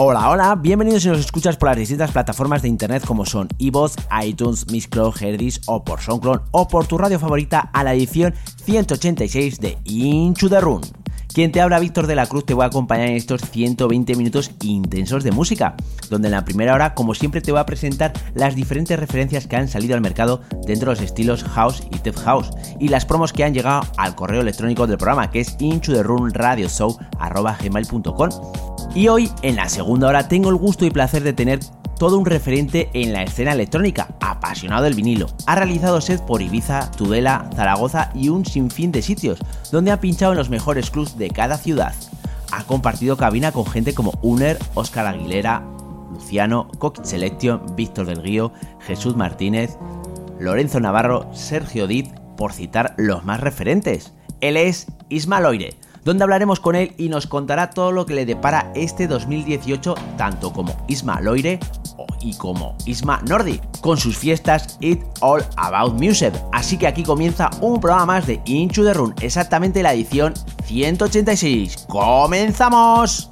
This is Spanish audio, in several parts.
Hola, hola, bienvenidos si nos escuchas por las distintas plataformas de internet como son iVoox, iTunes, Mixcloud, Herdis o por SoundCloud o por tu radio favorita a la edición 186 de Into the Run. Quien te habla, Víctor de la Cruz, te voy a acompañar en estos 120 minutos intensos de música, donde en la primera hora, como siempre, te voy a presentar las diferentes referencias que han salido al mercado dentro de los estilos House y Tech House, y las promos que han llegado al correo electrónico del programa, que es into the run radio y hoy, en la segunda hora, tengo el gusto y placer de tener todo un referente en la escena electrónica, apasionado del vinilo. Ha realizado set por Ibiza, Tudela, Zaragoza y un sinfín de sitios, donde ha pinchado en los mejores clubs de cada ciudad. Ha compartido cabina con gente como Uner, Oscar Aguilera, Luciano, Coquit Selection, Víctor del Guío, Jesús Martínez, Lorenzo Navarro, Sergio Diz, por citar los más referentes. Él es Isma Loire donde hablaremos con él y nos contará todo lo que le depara este 2018 tanto como Isma Loire y como Isma Nordi, con sus fiestas It All About Music. Así que aquí comienza un programa más de Into the Run, exactamente la edición 186. ¡Comenzamos!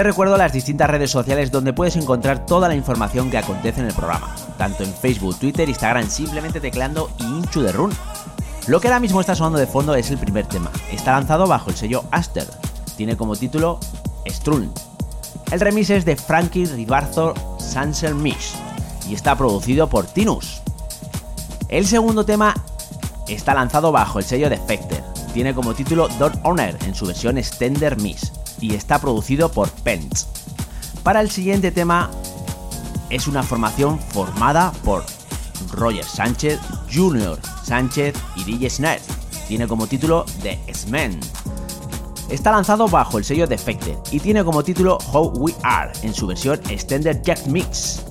Te recuerdo las distintas redes sociales donde puedes encontrar toda la información que acontece en el programa, tanto en Facebook, Twitter, Instagram, simplemente tecleando Inchu de Run. Lo que ahora mismo está sonando de fondo es el primer tema. Está lanzado bajo el sello Aster. Tiene como título Strun. El remix es de Frankie Ribarzo Sansel Mix y está producido por Tinus. El segundo tema está lanzado bajo el sello de Defector. Tiene como título Don't Honor en su versión Extender Mix y está producido por Pence. Para el siguiente tema es una formación formada por Roger Sánchez, Junior Sánchez y DJ Snare. Tiene como título The S-Men. Está lanzado bajo el sello Defected y tiene como título How We Are en su versión Extended Jack Mix.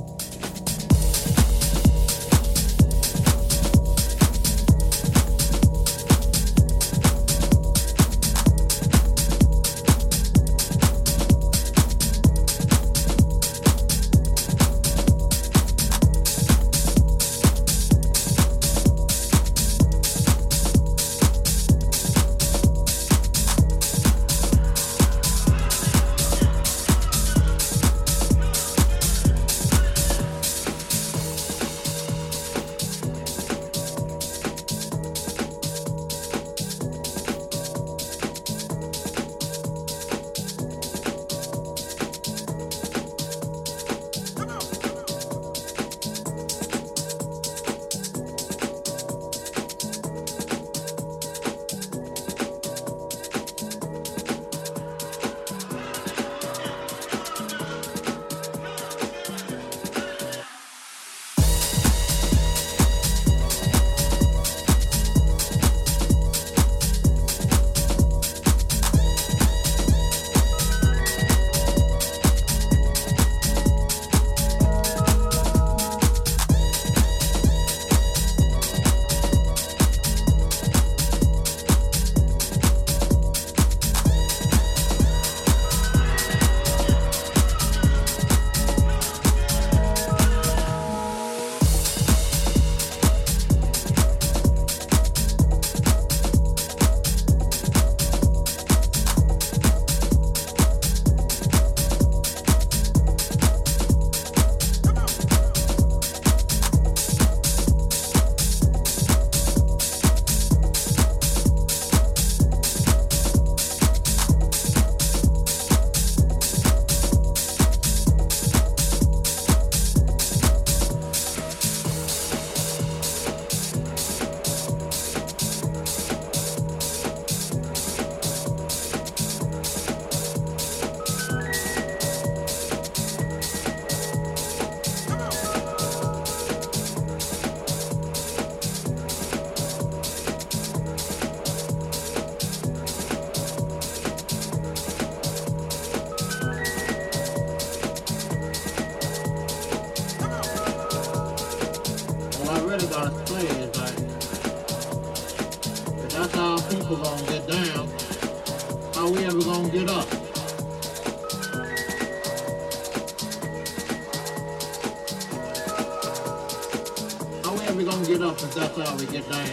it get down.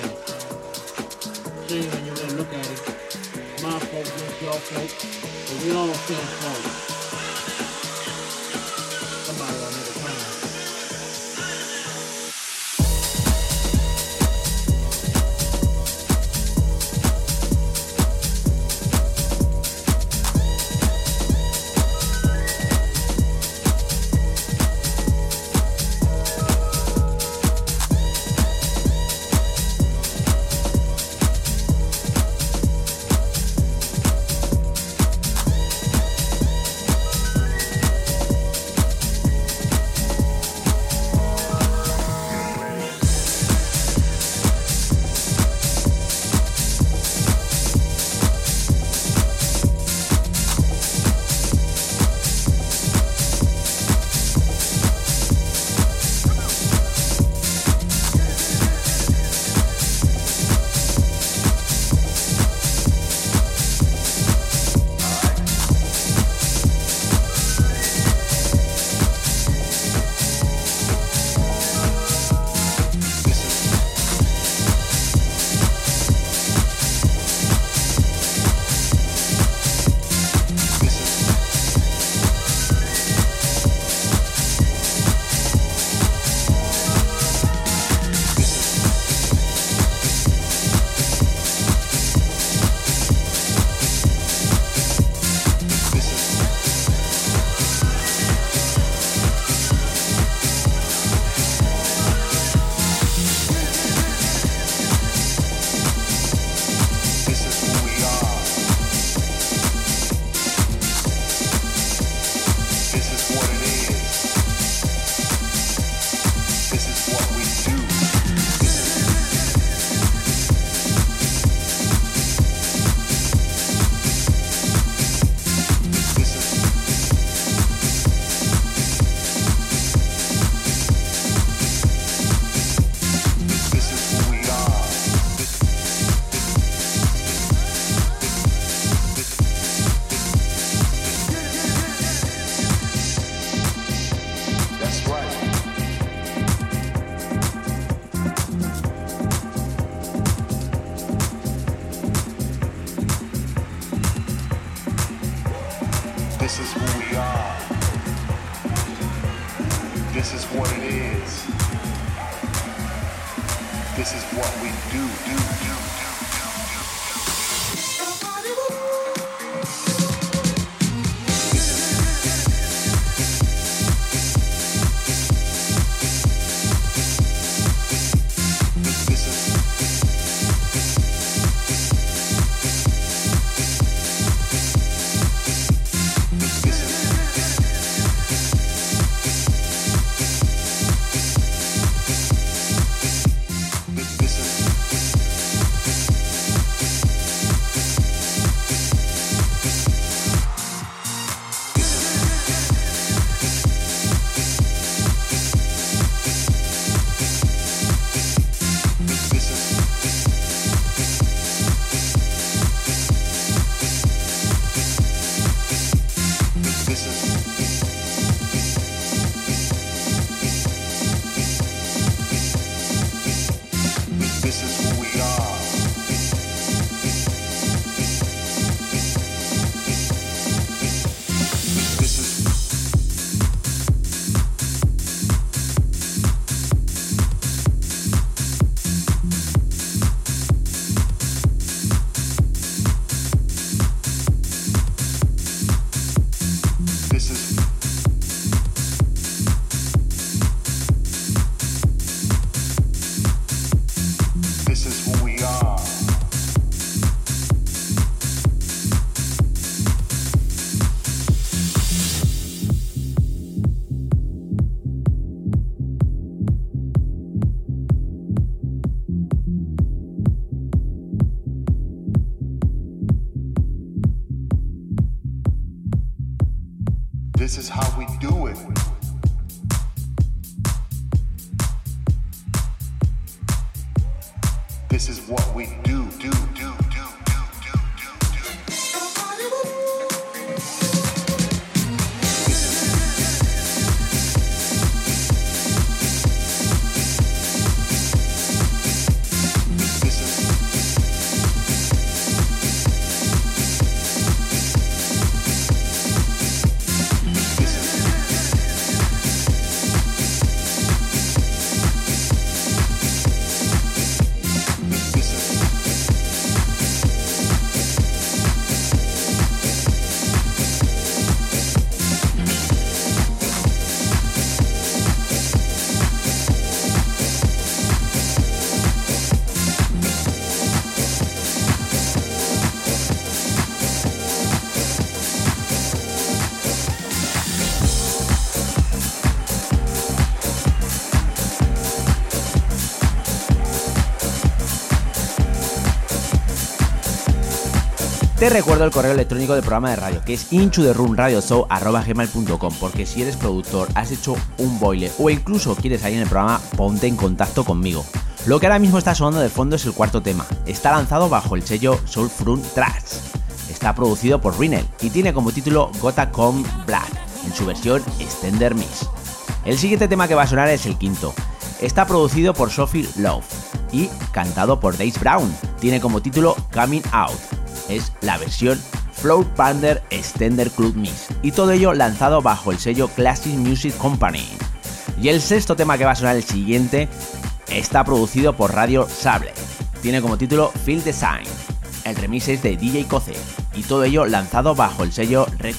See, when you really look at it, my folks against your folks, but we all offense Te recuerdo el correo electrónico del programa de radio, que es inchuderunradioshow.com, porque si eres productor, has hecho un boile o incluso quieres salir en el programa, ponte en contacto conmigo. Lo que ahora mismo está sonando de fondo es el cuarto tema. Está lanzado bajo el sello Soul Front Tracks. Está producido por Rinel y tiene como título Gotta Come Black, en su versión Extender Mix. El siguiente tema que va a sonar es el quinto. Está producido por Sophie Love y cantado por Dave Brown. Tiene como título Coming Out es la versión Float Pander Extender Club Mix, y todo ello lanzado bajo el sello Classic Music Company. Y el sexto tema que va a sonar el siguiente está producido por Radio Sable. Tiene como título Field Design. El remix es de DJ Coce y todo ello lanzado bajo el sello Red.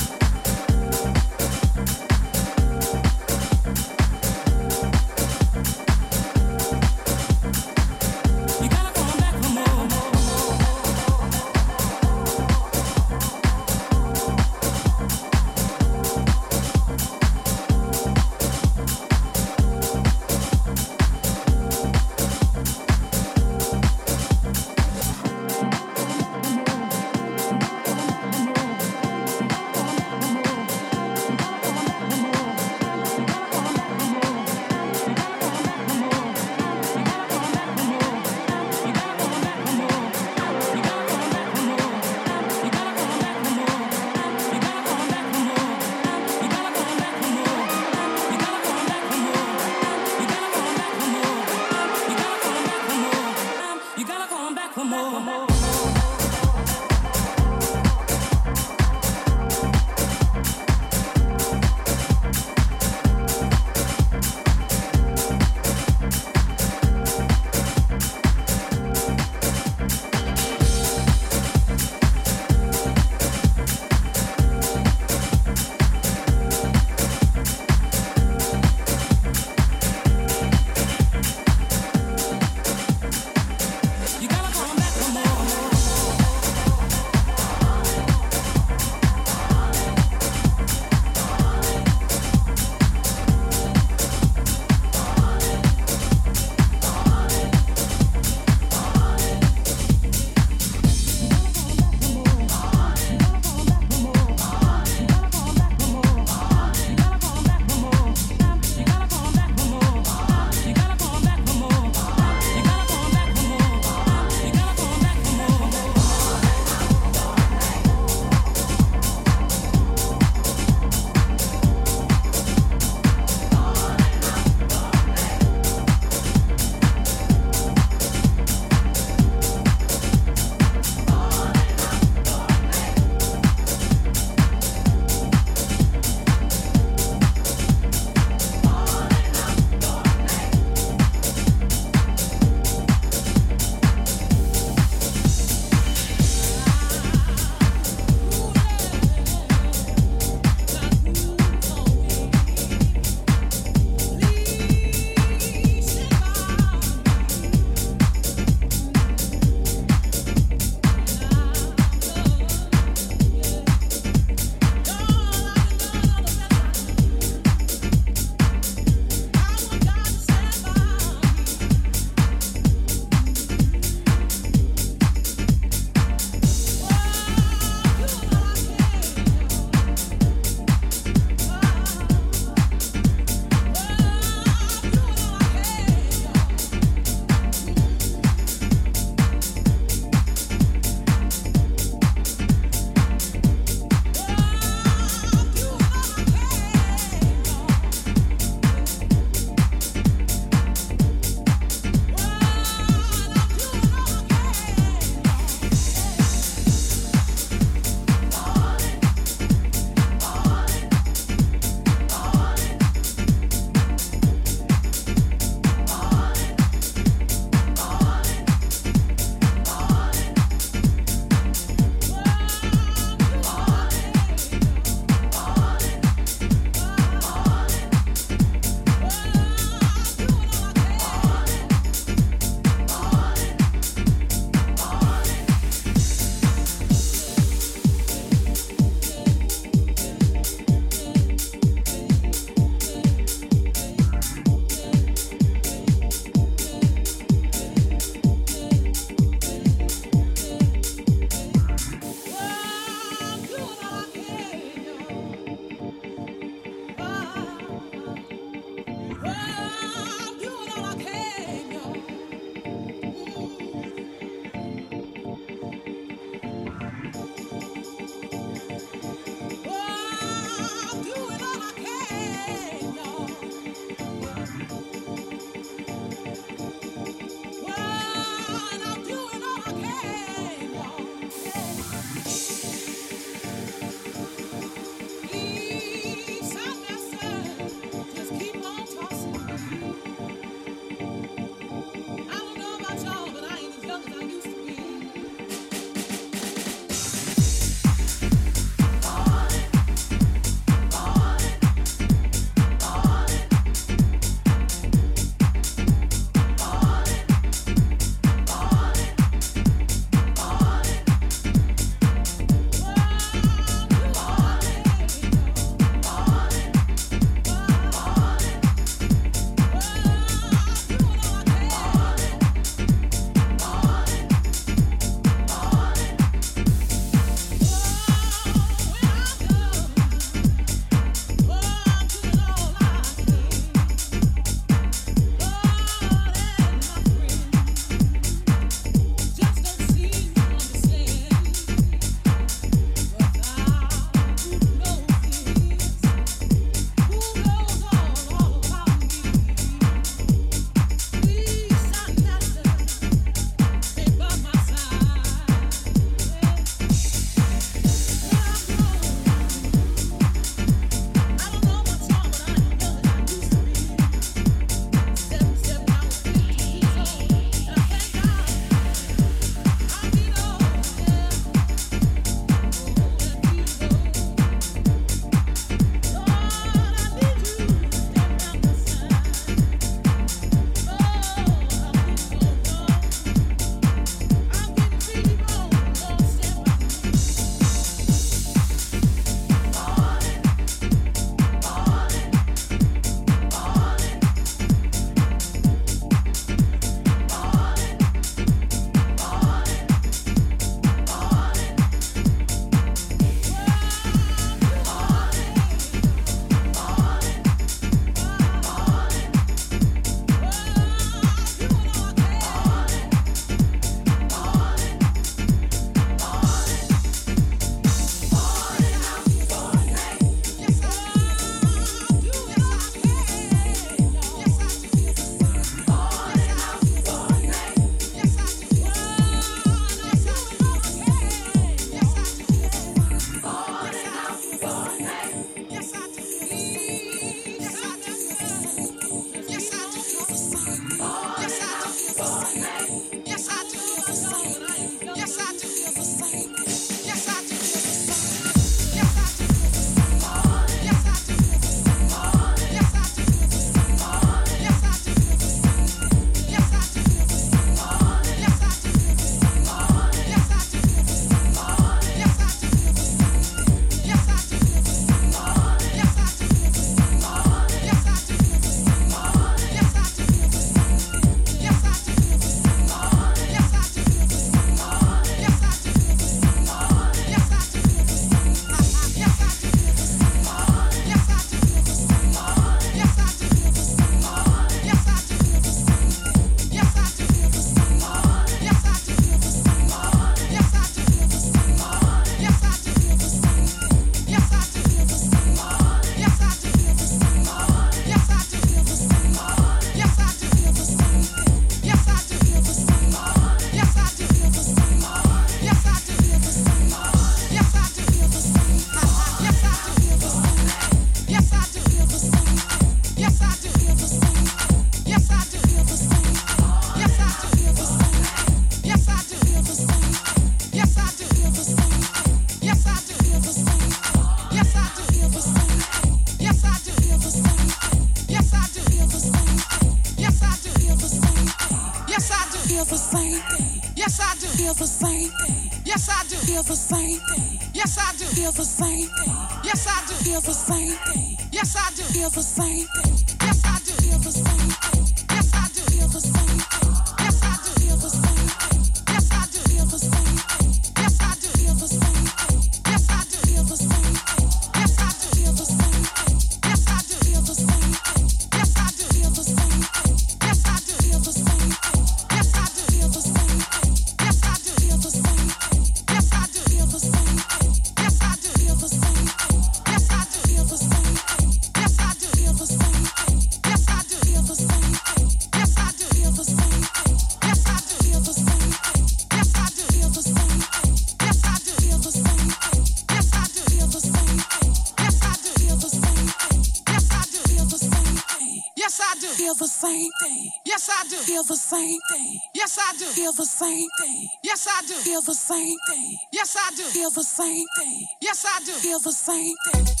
the same thing.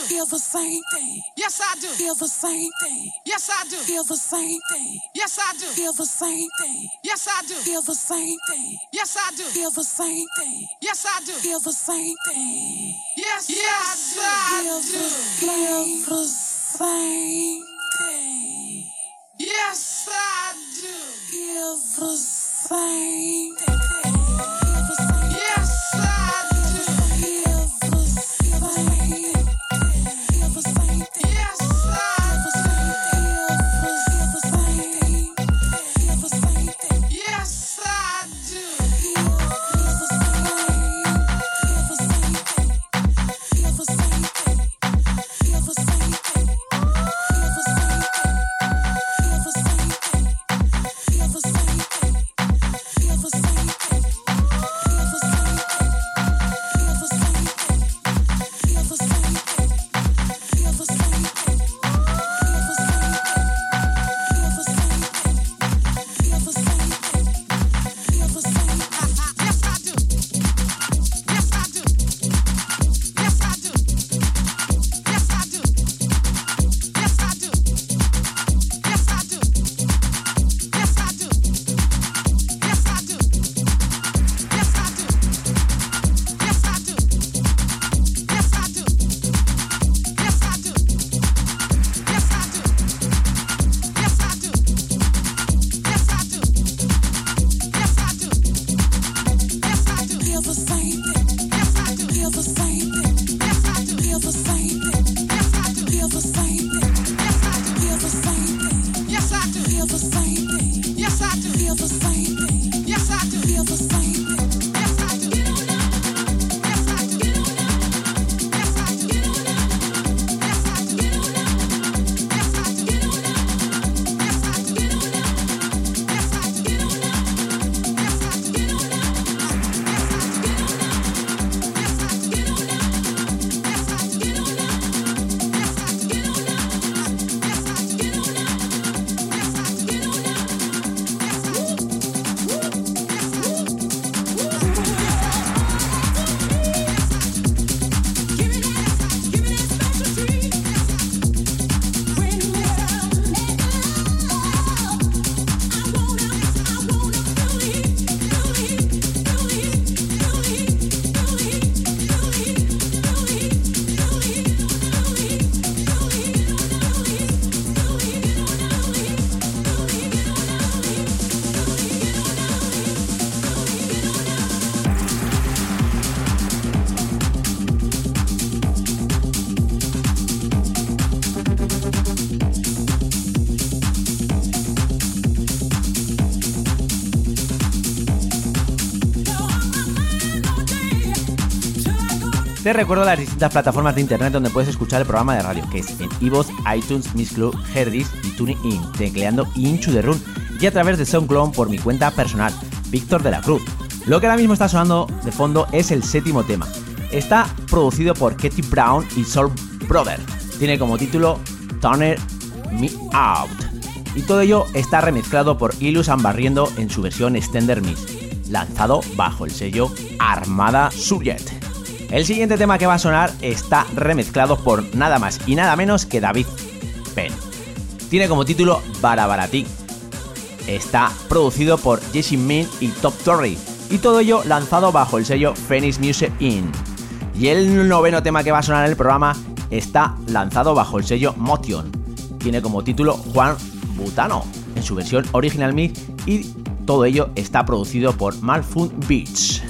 do. Feel the same thing. Yes, I do. Feel the same thing. Yes, I do. Feel the same thing. Yes, I do. Feel the same thing. Yes, I do. Feel the same thing. Yes, I do. Feel the same thing. Yes, I do. Feel the same thing. Yes, yes, I do. Feel the same thing. Yes, I do. Feel the same thing. Yes, I do. Feel the same thing. Te recuerdo las distintas plataformas de internet donde puedes escuchar el programa de radio, que es en iVoox, iTunes, Miss Club, Herdis y TuneIn, tecleando Inchu de Run, y a través de SoundCloud por mi cuenta personal, Víctor de la Cruz. Lo que ahora mismo está sonando de fondo es el séptimo tema. Está producido por Katie Brown y Soul Brother. Tiene como título Turner Me Out. Y todo ello está remezclado por Ilus Ambarriendo en su versión Extender Mix, lanzado bajo el sello Armada Subject. El siguiente tema que va a sonar está remezclado por nada más y nada menos que David Penn. Tiene como título Barabaratí. Está producido por Jesse Min y Top Torrey y todo ello lanzado bajo el sello Phoenix Music In. Y el noveno tema que va a sonar en el programa está lanzado bajo el sello Motion. Tiene como título Juan Butano en su versión Original Mix y todo ello está producido por Malfund Beats.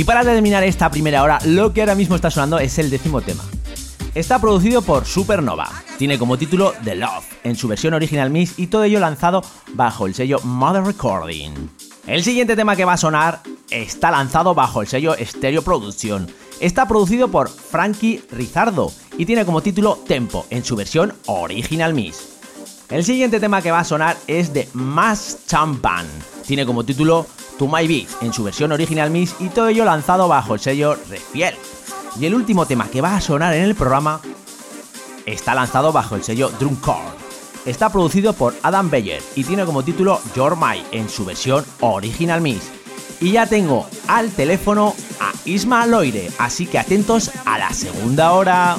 Y para terminar esta primera hora, lo que ahora mismo está sonando es el décimo tema. Está producido por Supernova. Tiene como título The Love, en su versión original mix y todo ello lanzado bajo el sello Mother Recording. El siguiente tema que va a sonar está lanzado bajo el sello Stereo Production. Está producido por Frankie Rizardo y tiene como título Tempo, en su versión original mix. El siguiente tema que va a sonar es de Mass Champan. Tiene como título To My Beat, en su versión original mix y todo ello lanzado bajo el sello Refiel. Y el último tema que va a sonar en el programa está lanzado bajo el sello Drumcore. Está producido por Adam Beyer y tiene como título Your My en su versión original mix. Y ya tengo al teléfono a Isma Loire, así que atentos a la segunda hora.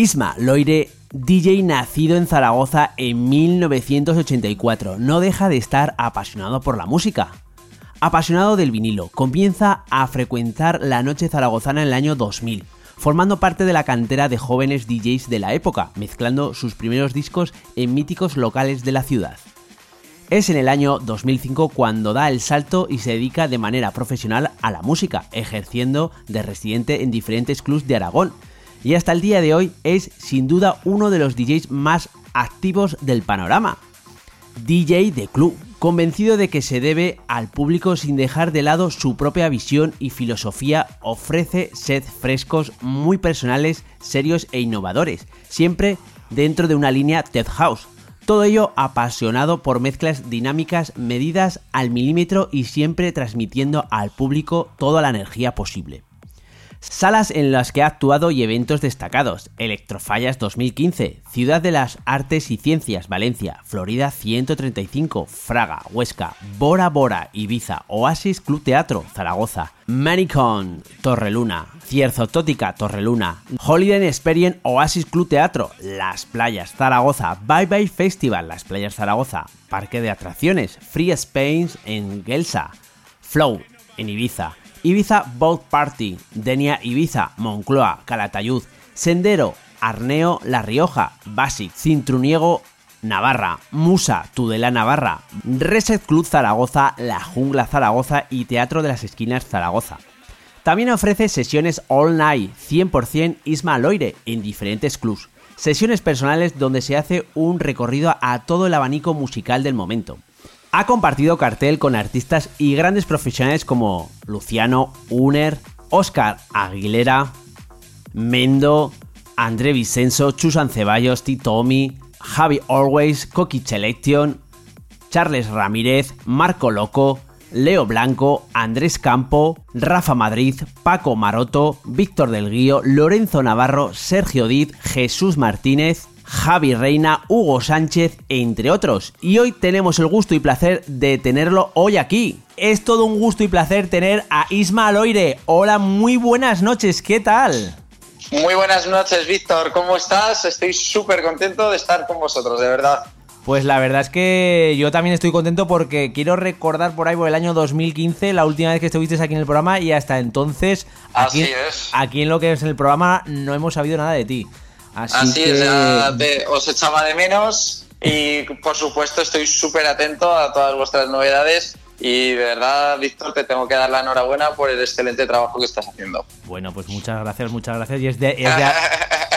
Isma Loire, DJ nacido en Zaragoza en 1984, no deja de estar apasionado por la música. Apasionado del vinilo, comienza a frecuentar la noche zaragozana en el año 2000, formando parte de la cantera de jóvenes DJs de la época, mezclando sus primeros discos en míticos locales de la ciudad. Es en el año 2005 cuando da el salto y se dedica de manera profesional a la música, ejerciendo de residente en diferentes clubs de Aragón. Y hasta el día de hoy es sin duda uno de los DJs más activos del panorama. DJ de club, convencido de que se debe al público sin dejar de lado su propia visión y filosofía, ofrece sets frescos muy personales, serios e innovadores, siempre dentro de una línea Tech House. Todo ello apasionado por mezclas dinámicas medidas al milímetro y siempre transmitiendo al público toda la energía posible. Salas en las que ha actuado y eventos destacados. Electrofallas 2015, Ciudad de las Artes y Ciencias, Valencia, Florida 135, Fraga, Huesca, Bora Bora, Ibiza, Oasis Club Teatro, Zaragoza, Manicon, Torreluna, Cierzotótica, Torreluna, Holiday Experience, Oasis Club Teatro, Las Playas, Zaragoza, Bye Bye Festival, Las Playas Zaragoza, Parque de Atracciones, Free Spain en Gelsa, Flow en Ibiza, Ibiza Boat Party, Denia Ibiza, Moncloa, Calatayud, Sendero, Arneo, La Rioja, Basic, Cintruniego, Navarra, Musa, Tudela Navarra, Reset Club Zaragoza, La Jungla Zaragoza y Teatro de las Esquinas Zaragoza. También ofrece sesiones all night, 100% Isma Loire, en diferentes clubs. Sesiones personales donde se hace un recorrido a todo el abanico musical del momento. Ha compartido cartel con artistas y grandes profesionales como Luciano Uner, Oscar Aguilera, Mendo, André Vicenzo, Chusan Ceballos, Titomi, Javi Always, Coqui Selection, Charles Ramírez, Marco Loco, Leo Blanco, Andrés Campo, Rafa Madrid, Paco Maroto, Víctor del Guío, Lorenzo Navarro, Sergio Diz, Jesús Martínez, Javi Reina, Hugo Sánchez, entre otros. Y hoy tenemos el gusto y placer de tenerlo hoy aquí. Es todo un gusto y placer tener a Isma Aloire. Hola, muy buenas noches, ¿qué tal? Muy buenas noches, Víctor. ¿Cómo estás? Estoy súper contento de estar con vosotros, de verdad. Pues la verdad es que yo también estoy contento porque quiero recordar por ahí por el año 2015, la última vez que estuviste aquí en el programa, y hasta entonces, aquí, Así es. aquí en lo que es el programa, no hemos sabido nada de ti. Así, Así que... es, ya te- os echaba de menos y por supuesto estoy súper atento a todas vuestras novedades y de verdad, Víctor, te tengo que dar la enhorabuena por el excelente trabajo que estás haciendo. Bueno, pues muchas gracias, muchas gracias. Y es de, es de,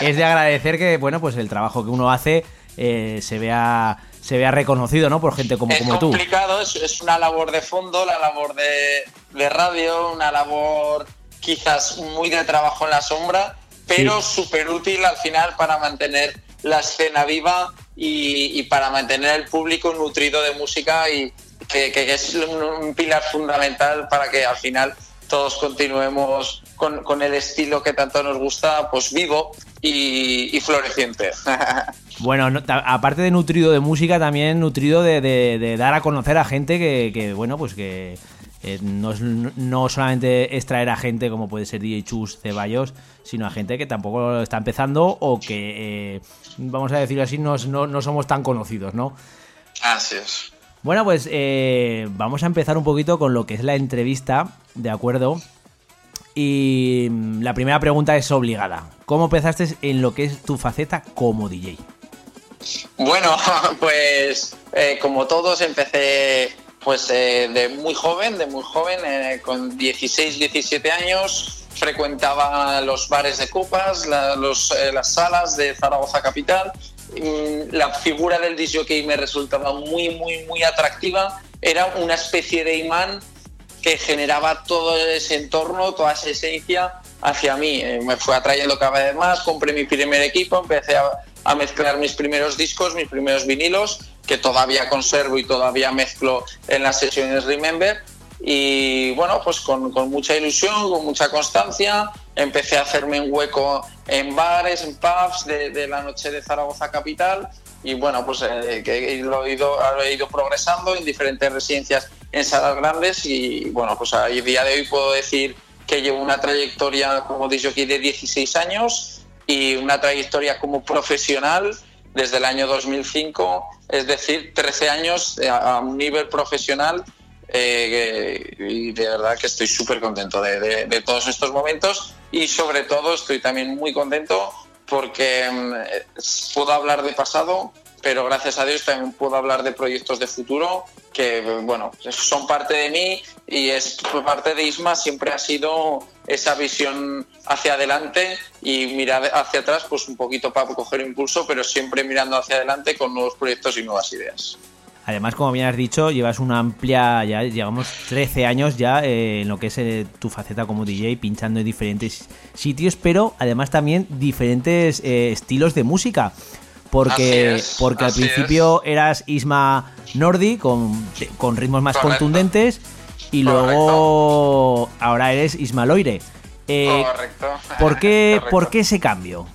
es de agradecer que, bueno, pues el trabajo que uno hace eh, se vea se vea reconocido, ¿no? Por gente como, es como tú. complicado, es, es una labor de fondo, la labor de, de radio, una labor quizás muy de trabajo en la sombra, pero súper útil al final para mantener la escena viva y, y para mantener el público nutrido de música y que, es un, un pilar fundamental para que al final todos continuemos con, con el estilo que tanto nos gusta, pues vivo y, y floreciente. Bueno, no- aparte de nutrido de música, también nutrido de, de- de dar a conocer a gente que, que, bueno, pues que eh, no, es- no solamente es traer a gente como puede ser DJ Chus Ceballos, sino a gente que tampoco está empezando o que, eh, vamos a decirlo así, no, no- no somos tan conocidos, ¿no? Así es. Bueno, pues eh, vamos a empezar un poquito con lo que es la entrevista, ¿de acuerdo? Y mm, la primera pregunta es obligada. ¿Cómo empezaste en lo que es tu faceta como DJ? Bueno, pues como todos empecé pues eh, de muy joven, de muy joven, eh, con 16, 17 años frecuentaba los bares de copas, eh, las salas de Zaragoza Capital. Mm, La figura del disjockey me resultaba muy, muy, muy atractiva. Era una especie de imán que generaba todo ese entorno, toda esa esencia hacia mí. Me fue atrayendo cada vez más, compré mi primer equipo, empecé a mezclar mis primeros discos, mis primeros vinilos, que todavía conservo y todavía mezclo en las sesiones Remember. Y bueno, pues con, con mucha ilusión, con mucha constancia, empecé a hacerme un hueco en bares, en pubs de, de la noche de Zaragoza Capital. Y bueno, pues eh, que lo he ido, he ido progresando en diferentes residencias en salas grandes. Y bueno, pues a día de hoy puedo decir que llevo una trayectoria como disjockey de 16 años y una trayectoria como profesional desde el año 2005, es decir, 13 años eh, a un nivel profesional eh, y de verdad que estoy súper contento de, de- de todos estos momentos y sobre todo estoy también muy contento porque mm, eh, puedo hablar de pasado, pero gracias a Dios también puedo hablar de proyectos de futuro que, bueno, son parte de mí y es parte de Isma siempre ha sido esa visión hacia adelante y mirar hacia atrás pues un poquito para coger impulso, pero siempre mirando hacia adelante con nuevos proyectos y nuevas ideas. Además, como bien has dicho, llevas una amplia, ya llevamos 13 años ya eh, en lo que es eh, tu faceta como DJ, pinchando en diferentes sitios, pero además también diferentes eh, estilos de música. Porque, es, porque al principio eras Isma Nordi con, con ritmos más Correcto. contundentes y luego ahora eres Isma Loire. Eh, Correcto. ¿por, qué, Correcto. ¿Por qué ese cambio?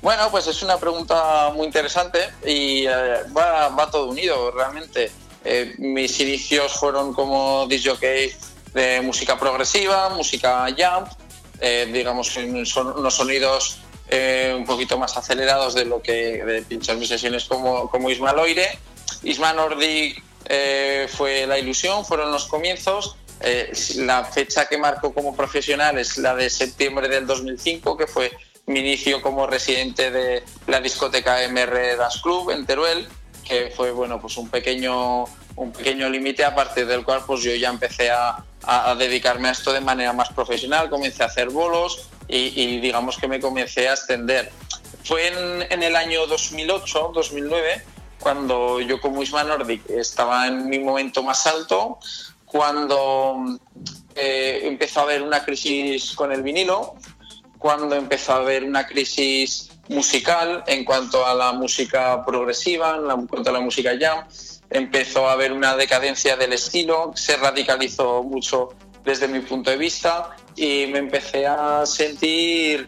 Bueno, pues es una pregunta muy interesante y eh, va, va todo unido realmente. Eh, mis inicios fueron como disjockey de música progresiva, música jump, eh, digamos son- unos sonidos eh, un poquito más acelerados de lo que de pinchar mis sesiones como, como Isma Loire. Isma Nordic eh, fue la ilusión, fueron los comienzos. Eh, la fecha que marco como profesional es la de septiembre del 2005, que fue mi inicio como residente de la discoteca MR Dance Club en Teruel, que fue bueno pues un pequeño un pequeño límite aparte del cual pues yo ya empecé a, a- a dedicarme a esto de manera más profesional, comencé a hacer bolos y, y digamos que me comencé a extender. Fue en, en el año 2008, 2009, cuando yo como Isma Nordic estaba en mi momento más alto, cuando eh, empezó a haber una crisis con el vinilo, cuando empezó a haber una crisis musical en cuanto a la música progresiva, en cuanto a la música jam, empezó a haber una decadencia del estilo, se radicalizó mucho desde mi punto de vista y me empecé a sentir,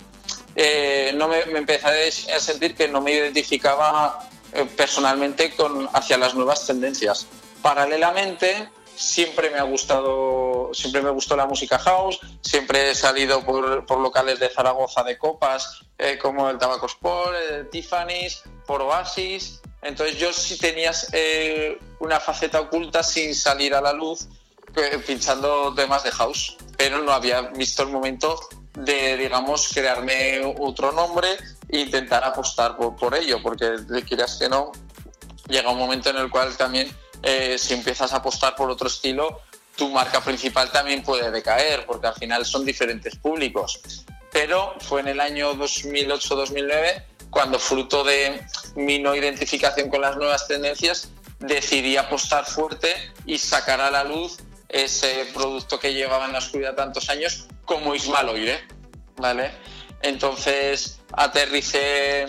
eh, no me, me empecé a sentir que no me identificaba eh, personalmente con, hacia las nuevas tendencias. Paralelamente, siempre me ha gustado, siempre me gustó la música house, siempre he salido por, por locales de Zaragoza de copas, eh, como el Tabaco Sport, el Tiffany's, por Oasis. Entonces yo sí tenía eh, una faceta oculta sin salir a la luz, eh, pinchando temas de house, pero no había visto el momento de, digamos, crearme otro nombre e intentar apostar por, por ello, porque quieras que no, llega un momento en el cual también eh, si empiezas a apostar por otro estilo, tu marca principal también puede decaer, porque al final son diferentes públicos. Pero fue en el año 2008-2009 cuando, fruto de mi no identificación con las nuevas tendencias, decidí apostar fuerte y sacar a la luz ese producto que llevaba en la oscuridad tantos años como Ismaloire, ¿vale? Entonces aterricé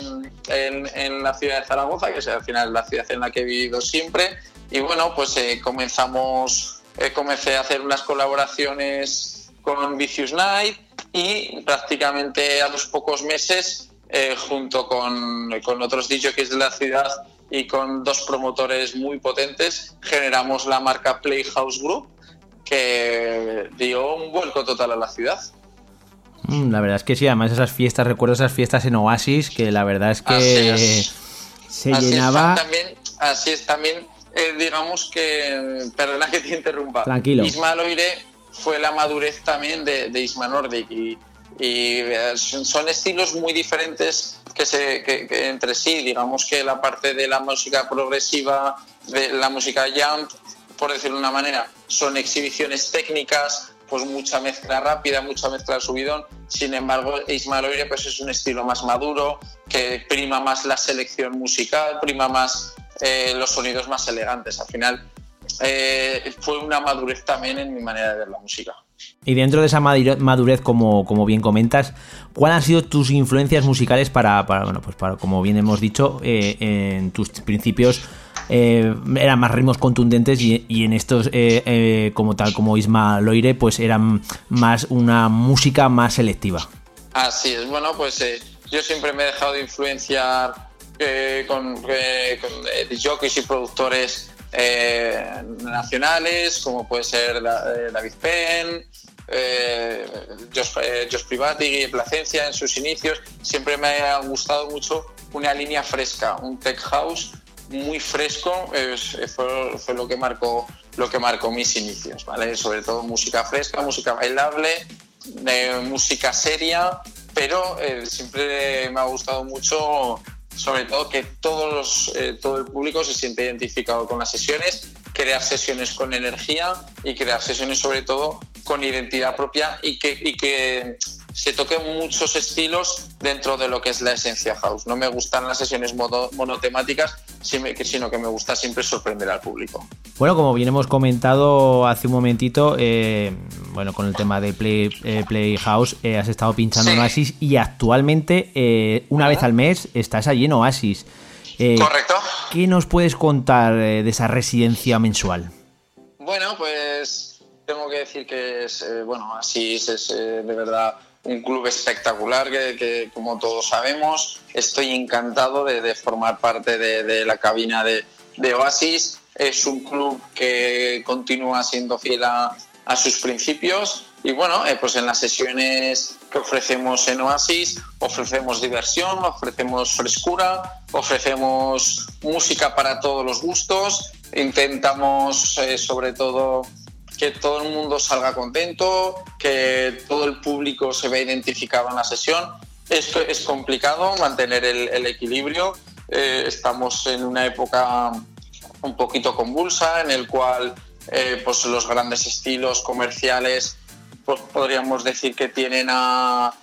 en- en la ciudad de Zaragoza, que es al final la ciudad en la que he vivido siempre, y bueno, pues eh, comenzamos, eh, comencé a hacer unas colaboraciones con Vicious Night y prácticamente a los pocos meses, eh, junto con, con otros DJs de la ciudad y con dos promotores muy potentes, generamos la marca Playhouse Group, que dio un vuelco total a la ciudad. Mm, La verdad es que sí, además esas fiestas, recuerdo esas fiestas en Oasis, que la verdad es que es. se así llenaba... Es, también, así es también, eh, digamos que, perdona que te interrumpa. Tranquilo. Isma Loire fue la madurez también de, de Isma Nordic y, y, eh, son son estilos muy diferentes que se, que- que entre sí. Digamos que la parte de la música progresiva, de la música jump, por decirlo de una manera, son exhibiciones técnicas, pues mucha mezcla rápida, mucha mezcla subidón. Sin embargo, Ismael Oire pues es un estilo más maduro, que prima más la selección musical, prima más eh, los sonidos más elegantes. Al final eh, fue una madurez también en mi manera de ver la música. Y dentro de esa madure- madurez, como, como bien comentas, ¿cuáles han sido tus influencias musicales para, para, bueno, pues para, como bien hemos dicho, eh, en tus principios eh, eran más ritmos contundentes y, en estos, eh, eh, como tal como Isma Loire, pues eran más una música más selectiva? Así es, bueno, pues yo siempre me he dejado de influenciar con, con jockeys y productores nacionales, como puede ser David Penn, Josh, eh, Josh Privatic y Placencia en sus inicios. Siempre me ha gustado mucho una línea fresca, un tech house muy fresco, es- fue, lo que marcó lo que marcó mis inicios, ¿vale? Sobre todo música fresca, música bailable, de música seria, pero eh, siempre me ha gustado mucho, sobre todo que todos los, eh, todo el público se siente identificado con las sesiones, crear sesiones con energía y crear sesiones sobre todo con identidad propia y que, y que se toquen muchos estilos dentro de lo que es la esencia house. No me gustan las sesiones mono- monotemáticas, sino que- me gusta siempre sorprender al público. Bueno, como bien hemos comentado hace un momentito, eh, bueno, con el tema de Play, eh, Playhouse, eh, has estado pinchando Sí. en Oasis y actualmente, eh, una vez al mes, estás allí en Oasis. Eh, ¿Correcto? ¿Qué nos puedes contar eh, de esa residencia mensual? Bueno, pues tengo que decir que es, eh, bueno, así es, es, eh, de verdad un club espectacular que, que, como todos sabemos, estoy encantado de, de formar parte de, de la cabina de, de Oasis. Es un club que continúa siendo fiel a, a sus principios y bueno, eh, pues en las sesiones que ofrecemos en Oasis ofrecemos diversión, ofrecemos frescura, ofrecemos música para todos los gustos, intentamos eh, sobre todo que todo el mundo salga contento, que todo el público se vea identificado en la sesión. Es, es complicado mantener el, el equilibrio. Eh, estamos en una época un poquito convulsa en el cual eh, pues los grandes estilos comerciales pues podríamos decir que tienen a,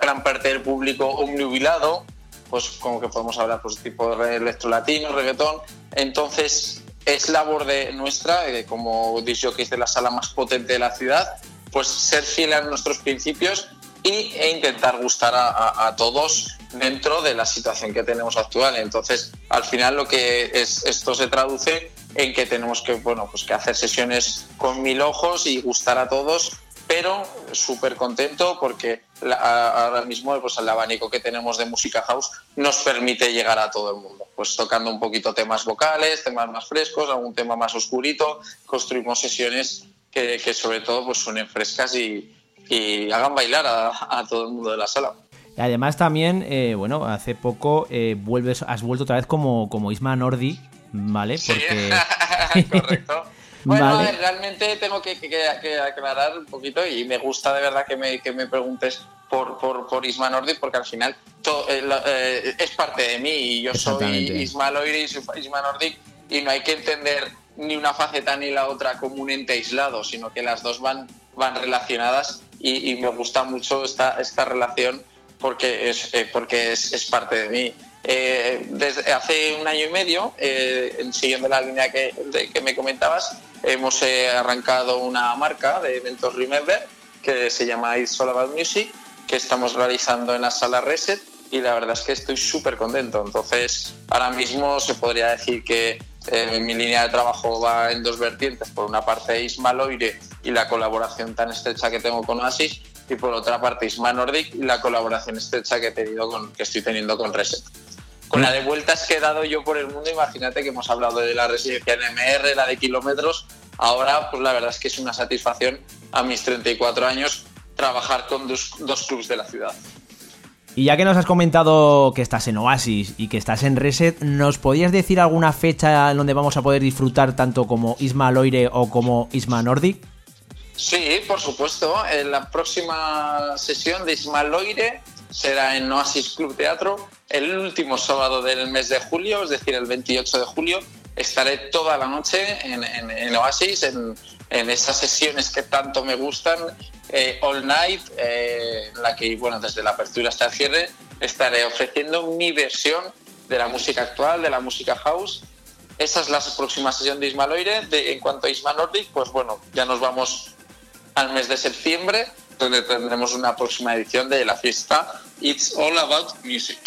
gran parte del público omnubilado pues como que podemos hablar pues tipo de electro latino, reggaetón entonces es labor de nuestra eh, como disjockeys de la sala más potente de la ciudad pues ser fiel a nuestros principios y, e intentar gustar a, a, a todos dentro de la situación que tenemos actual. Entonces, al final lo que es, esto se traduce en que tenemos que, bueno, pues que hacer sesiones con mil ojos y gustar a todos, pero súper contento porque la, ahora mismo pues, el abanico que tenemos de música house nos permite llegar a todo el mundo. Pues tocando un poquito temas vocales, temas más frescos, algún tema más oscurito, construimos sesiones que, que sobre todo pues suenen frescas y, y hagan bailar a, a todo el mundo de la sala. Además también, eh, bueno, hace poco eh, vuelves, has vuelto otra vez como, como Isma Nordi, ¿vale? Porque... Correcto. Bueno, Vale. a ver, realmente tengo que, que- que aclarar un poquito y me gusta de verdad que me, que me preguntes por, por, por Isma Nordi porque al final eh, eh, es parte de mí y yo soy. Isma Loiri y Isma Nordic y no hay que entender ni una faceta ni la otra como un ente aislado, sino que las dos van, van relacionadas y, y me gusta mucho esta, esta relación porque es, eh, porque es, es parte de mí. Eh, desde hace un año y medio, eh, siguiendo la línea que, de- que me comentabas, hemos eh, arrancado una marca de eventos Remember que se llama It's All About Music, que estamos realizando en la sala Reset y la verdad es que estoy súper contento. Entonces, ahora mismo se podría decir que eh, mi línea de trabajo va en dos vertientes. Por una parte, Isma Loire y la colaboración tan estrecha que tengo con Oasis, y por otra parte, Isma Nordic y la colaboración estrecha que, he tenido con, que estoy teniendo con Reset. Con la de vueltas que he dado yo por el mundo, imagínate que hemos hablado de la residencia en MR, la de kilómetros. Ahora, pues la verdad es que es una satisfacción a mis 34 años trabajar con dos, dos clubs de la ciudad. Y ya que nos has comentado que estás en Oasis y que estás en Reset, ¿nos podías decir alguna fecha en donde vamos a poder disfrutar tanto como Isma Loire o como Isma Nordic? Sí, por supuesto. En la próxima sesión de Ismael Loire será en Oasis Club Teatro el último sábado del mes de julio, es decir, el 28 de julio. estaré toda la noche en, en- en Oasis, en, en esas sesiones que tanto me gustan, eh, All Night, eh, en la que, bueno, desde la apertura hasta el cierre, estaré ofreciendo mi versión de la música actual, de la música house. Esa es la próxima sesión de Ismaloire. De, en cuanto a Isma Nordic, pues bueno, ya nos vamos al mes de septiembre, donde tendremos una próxima edición de la fiesta It's All About Music.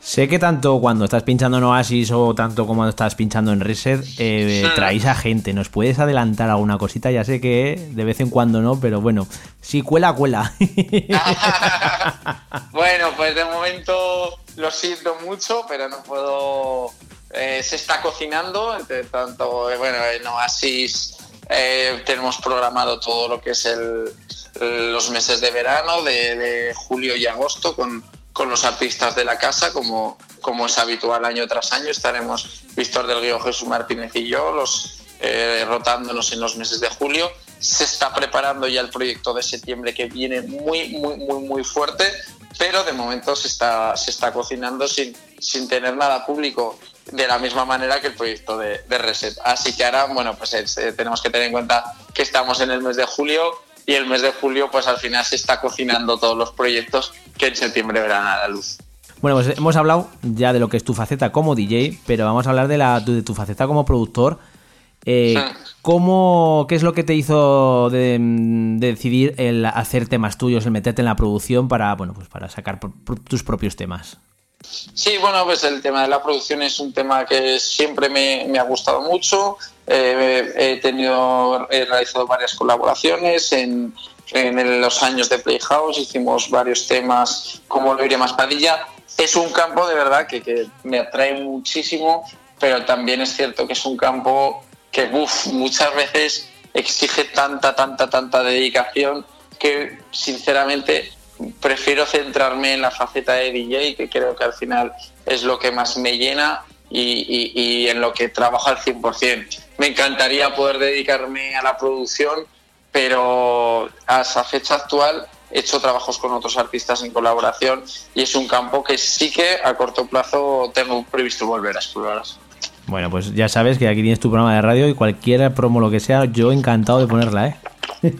Sé que tanto cuando estás pinchando en Oasis o tanto como estás pinchando en Reset, eh, traéis a gente. ¿Nos puedes adelantar alguna cosita? Ya sé que de vez en cuando no, pero bueno, si cuela, cuela. bueno, pues de momento lo siento mucho, pero no puedo. eh, se está cocinando, entre tanto, eh, bueno, en Oasis eh, tenemos programado todo lo que es el, los meses de verano, de, julio y agosto, con, con los artistas de la casa, como, como es habitual año tras año. Estaremos Víctor del Guío, Jesús Martínez y yo, los eh, rotándonos en los meses de julio. Se está preparando ya el proyecto de septiembre que viene muy, muy, muy, muy fuerte, pero de momento se está, se está cocinando sin, sin tener nada público de la misma manera que el proyecto de, Reset. Así que ahora, bueno, pues es, eh, tenemos que tener en cuenta que estamos en el mes de julio y el mes de julio, pues al final se está cocinando todos los proyectos que en septiembre verán a la luz. Bueno, pues hemos hablado ya de lo que es tu faceta como DJ, pero vamos a hablar de, la, de tu faceta como productor. Eh, Sí. ¿cómo, ¿Qué es lo que te hizo de, de decidir el hacer temas tuyos, el meterte en la producción para, bueno, pues para sacar tus propios temas? Sí, bueno, pues el tema de la producción es un tema que siempre me, me ha gustado mucho. Eh, he tenido, he realizado varias colaboraciones en, en los años de Playhouse, hicimos varios temas como lo iré más Padilla. Es un campo de verdad que, que me atrae muchísimo, pero también es cierto que es un campo que uf, muchas veces exige tanta, tanta, tanta dedicación que sinceramente prefiero centrarme en la faceta de DJ, que creo que al final es lo que más me llena y, y- y en lo que trabajo al 100%. Me encantaría poder dedicarme a la producción, pero a esa fecha actual he hecho trabajos con otros artistas en colaboración y es un campo que sí que a corto plazo tengo previsto volver a explorar. Bueno, pues ya sabes que aquí tienes tu programa de radio y cualquier promo lo que sea, yo encantado de ponerla, ¿eh?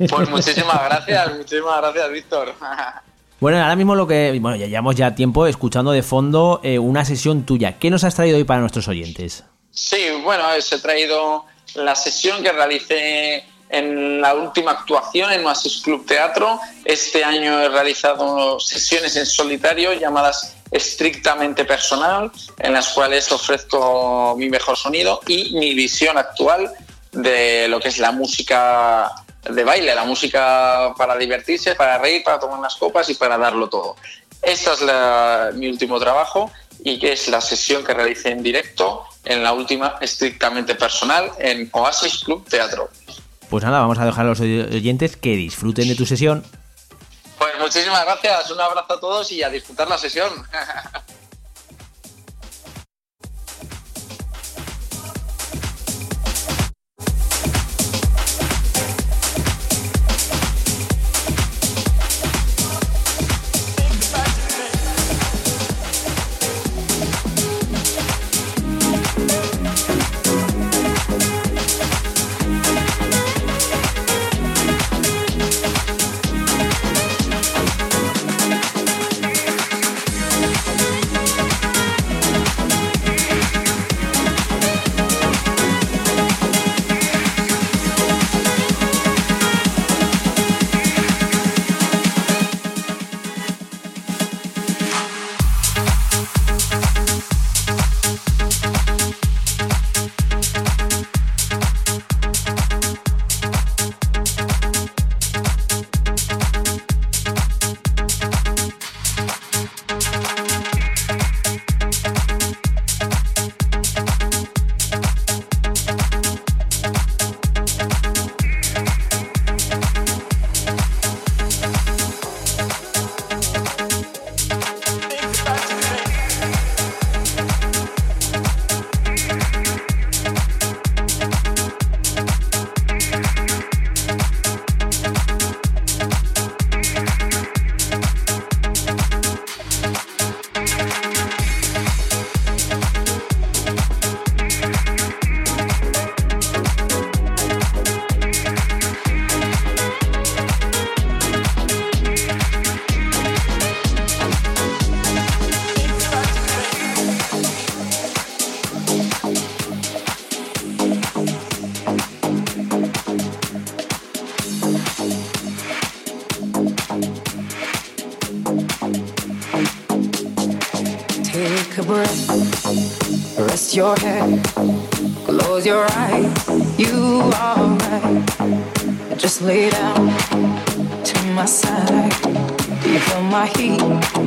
Pues muchísimas gracias, muchísimas gracias, Víctor. Bueno, ahora mismo lo que. Bueno, ya llevamos ya tiempo escuchando de fondo eh, una sesión tuya. ¿Qué nos has traído hoy para nuestros oyentes? Sí, bueno, os he traído la sesión que realicé en la última actuación en Oasis Club Teatro. Este año he realizado sesiones en solitario llamadas estrictamente personal, en las cuales ofrezco mi mejor sonido y mi visión actual de lo que es la música de baile, la música para divertirse, para reír, para tomar unas copas y para darlo todo. Esta es la- mi último trabajo y que es la sesión que realicé en directo en la última estrictamente personal en Oasis Club Teatro. Pues nada, vamos a dejar a los oyentes que disfruten de tu sesión. Pues muchísimas gracias, un abrazo a todos y a disfrutar la sesión. your head, close your eyes, you are right. Just lay down to my side. Do you feel my heat?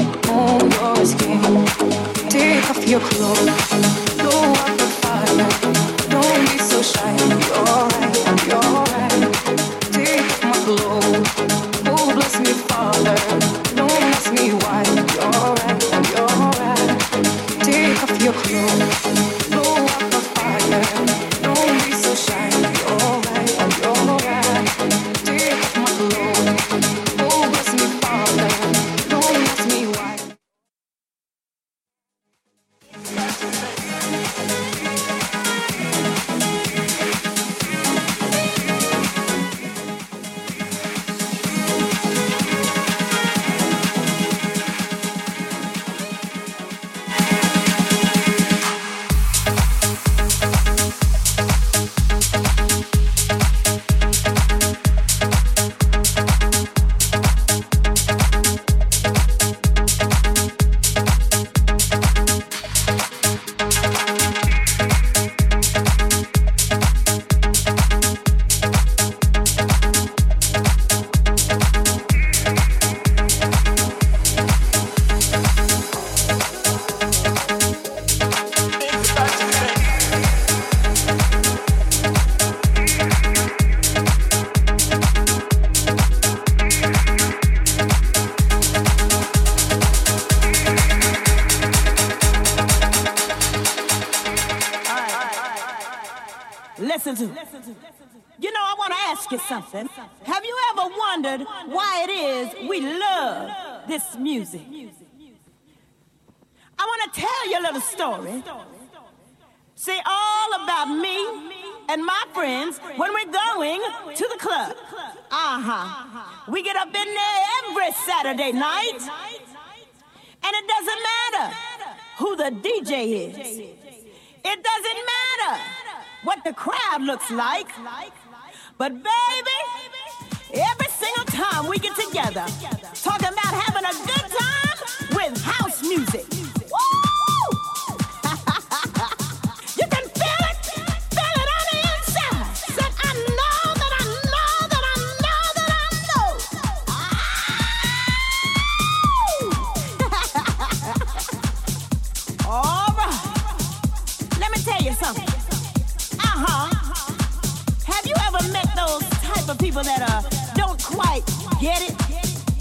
people that uh, don't quite get it,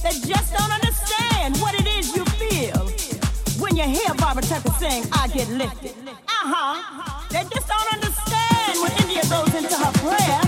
that just don't understand what it is you feel when you hear Barbara Tucker sing, I get lifted. Uh huh. They just don't understand when India goes into her prayer.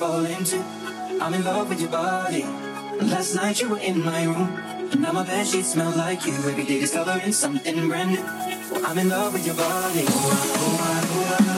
fall into. I'm in love with your body. Last night you were in my room. And now my bed sheets smell like you. Every day discovering something brand new. I'm in love with your body. Oh, oh, oh,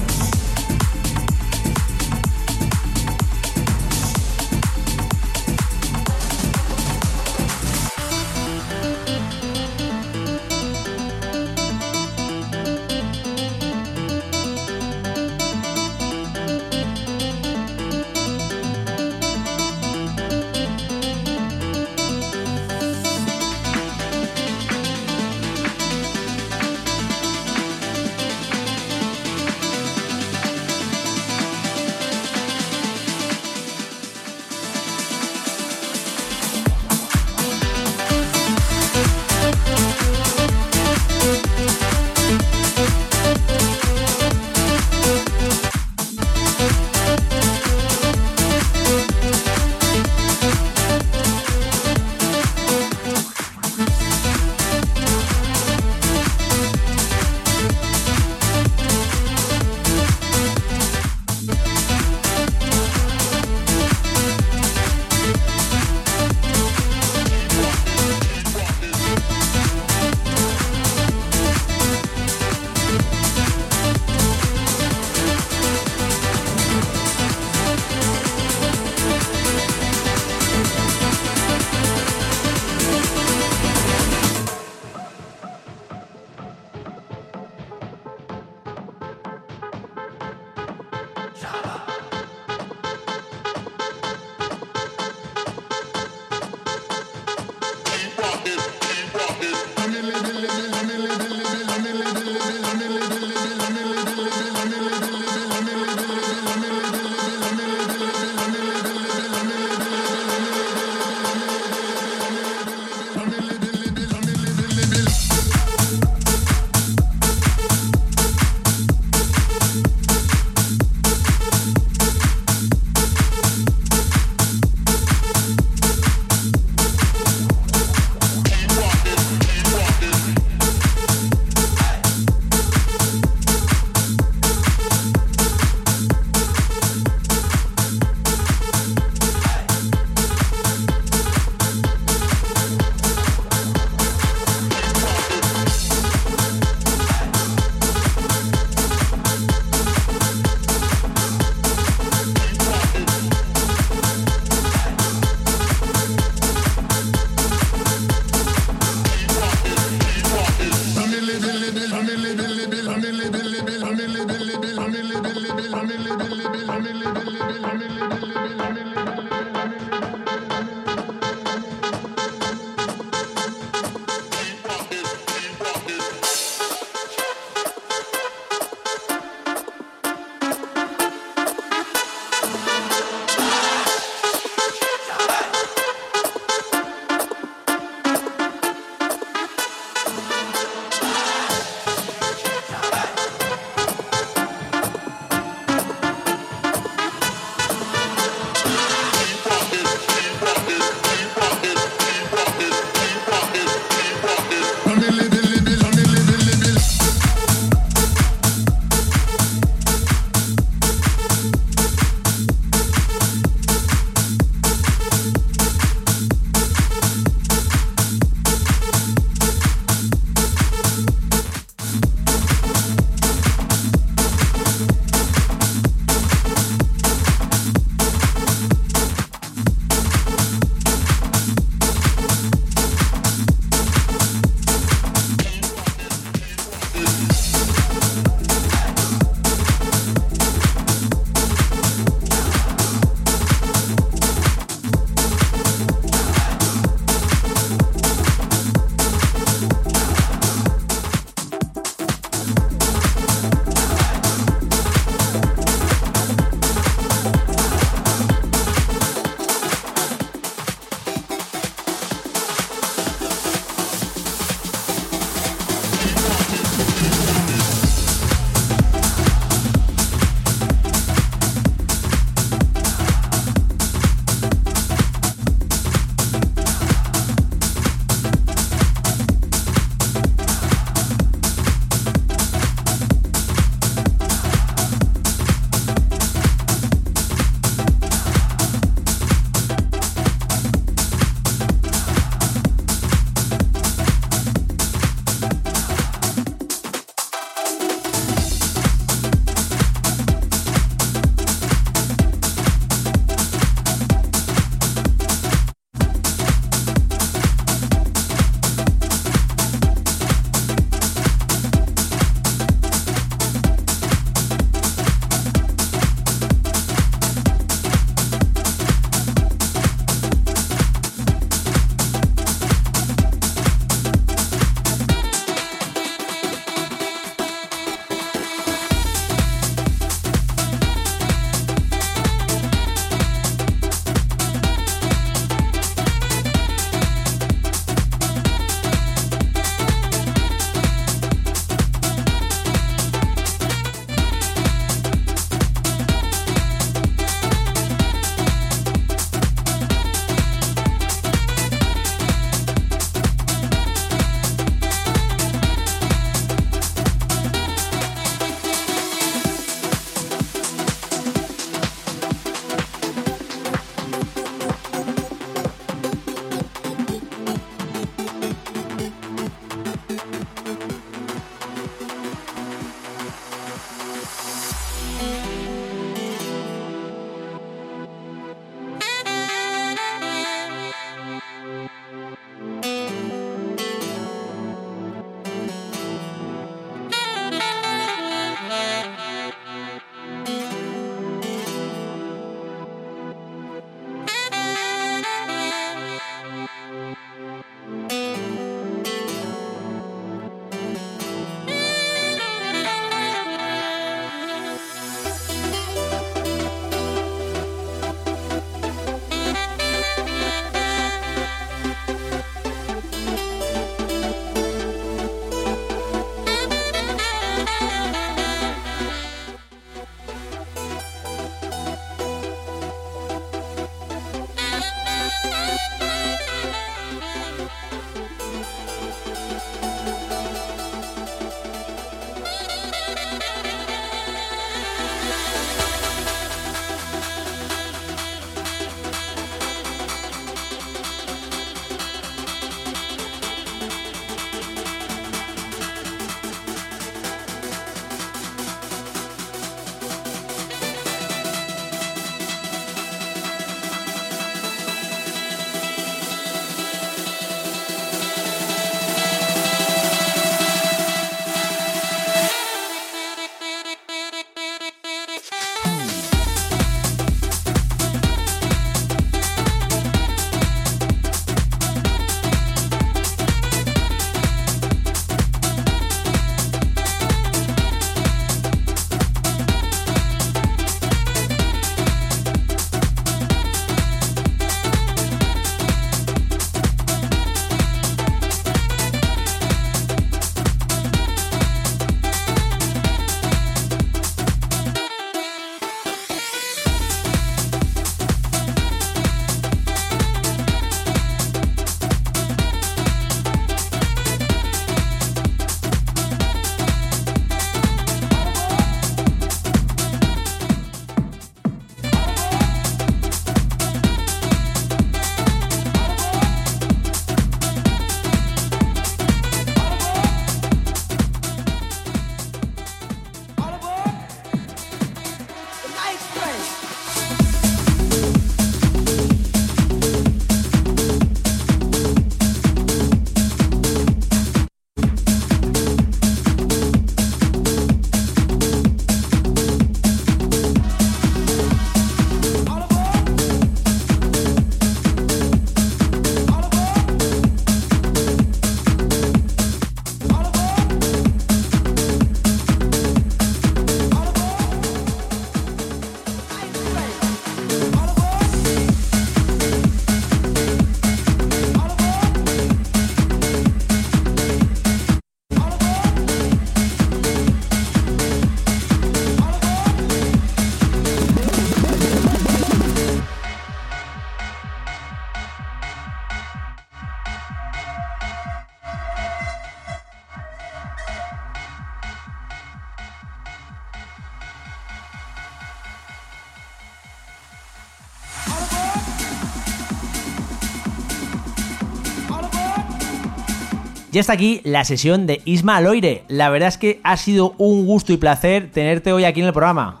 Y hasta aquí la sesión de Isma Loire. La verdad es que ha sido un gusto y placer tenerte hoy aquí en el programa.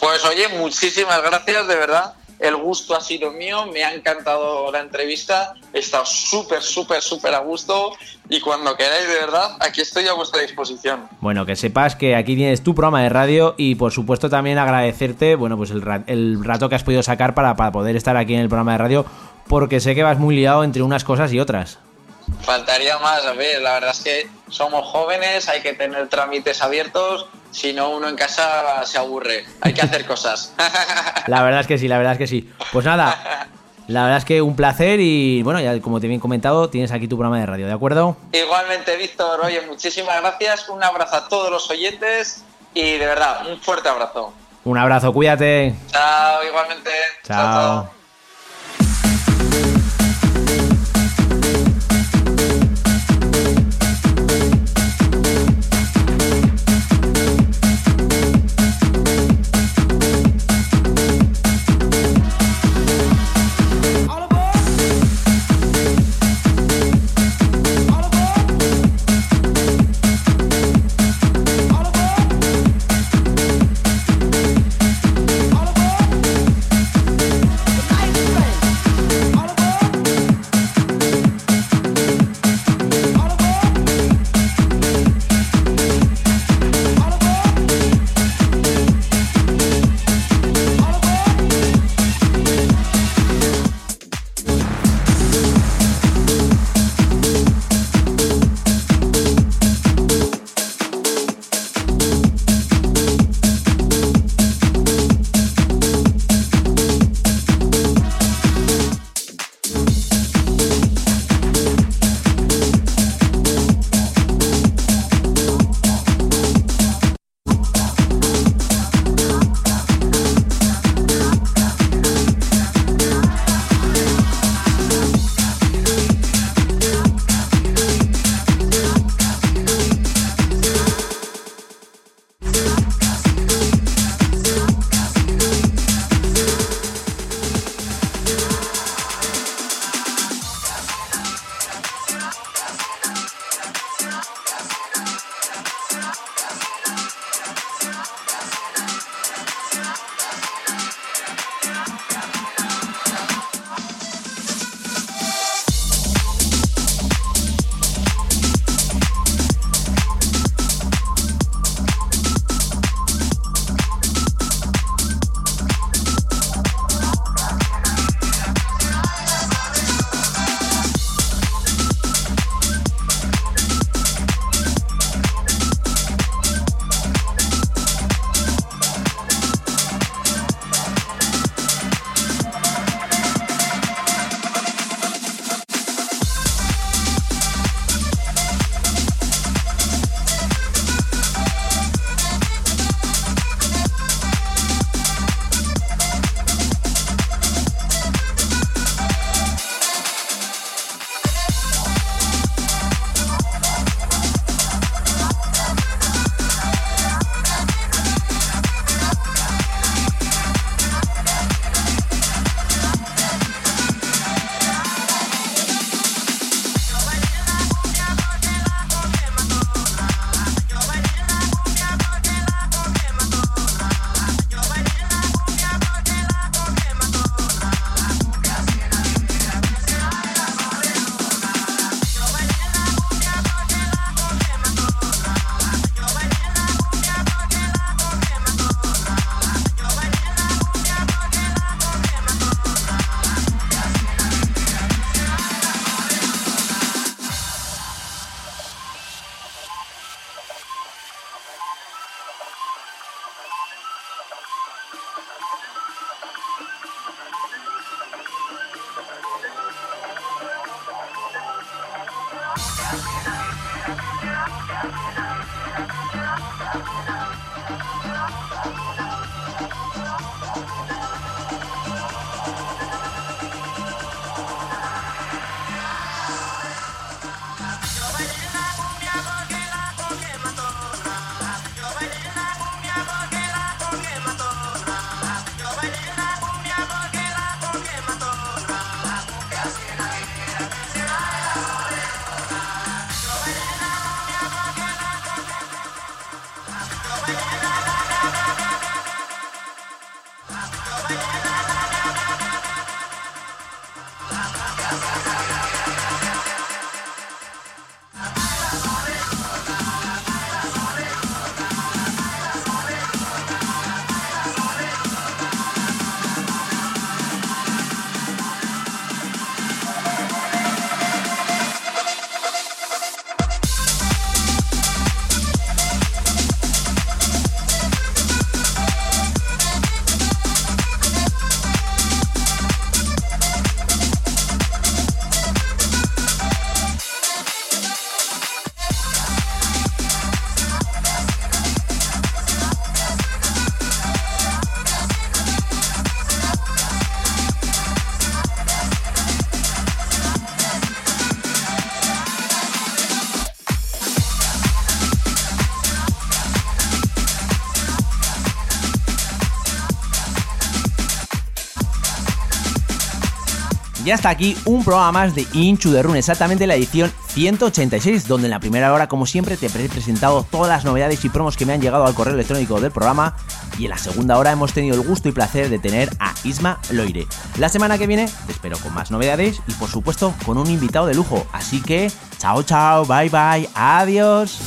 Pues oye, muchísimas gracias, de verdad. El gusto ha sido mío, me ha encantado la entrevista, he estado súper, súper, súper a gusto y cuando queráis, de verdad, aquí estoy a vuestra disposición. Bueno, que sepas que aquí tienes tu programa de radio y por supuesto también agradecerte, bueno, pues el, ra- el rato que has podido sacar para, para poder estar aquí en el programa de radio, porque sé que vas muy liado entre unas cosas y otras. Faltaría más, a ver, la verdad es que somos jóvenes, hay que tener trámites abiertos, si no uno en casa se aburre, hay que hacer cosas. La verdad es que sí, la verdad es que sí. Pues nada, la verdad es que un placer y bueno, ya como te bien comentado, tienes aquí tu programa de radio, ¿de acuerdo? Igualmente, Víctor, oye, muchísimas gracias, un abrazo a todos los oyentes y de verdad, un fuerte abrazo. Un abrazo, cuídate. Chao, igualmente. Chao. Y hasta aquí un programa más de Inchu de Rune, exactamente la edición 186, donde en la primera hora, como siempre, te he presentado todas las novedades y promos que me han llegado al correo electrónico del programa. Y en la segunda hora hemos tenido el gusto y placer de tener a Isma Loire. La semana que viene te espero con más novedades y, por supuesto, con un invitado de lujo. Así que, chao, chao, bye, bye, adiós.